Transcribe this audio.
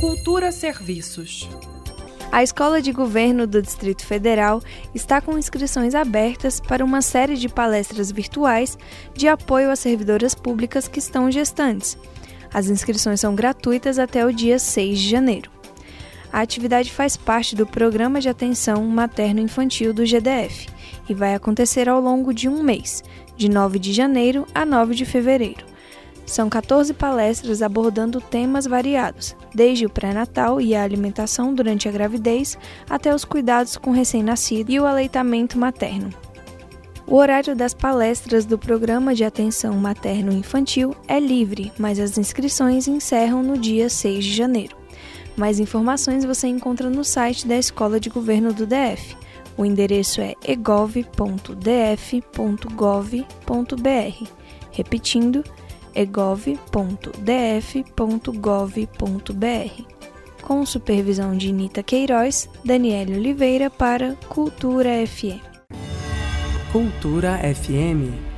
Cultura Serviços. A Escola de Governo do Distrito Federal está com inscrições abertas para uma série de palestras virtuais de apoio às servidoras públicas que estão gestantes. As inscrições são gratuitas até o dia 6 de janeiro. A atividade faz parte do Programa de Atenção Materno-Infantil do GDF e vai acontecer ao longo de um mês, de 9 de janeiro a 9 de fevereiro. São 14 palestras abordando temas variados, desde o pré-natal e a alimentação durante a gravidez até os cuidados com recém-nascido e o aleitamento materno. O horário das palestras do Programa de Atenção Materno-Infantil é livre, mas as inscrições encerram no dia 6 de janeiro. Mais informações você encontra no site da Escola de Governo do DF. O endereço é egov.df.gov.br. Repetindo, egov.df.gov.br. Com supervisão de Nita Queiroz, Daniele Oliveira para Cultura FM. Cultura FM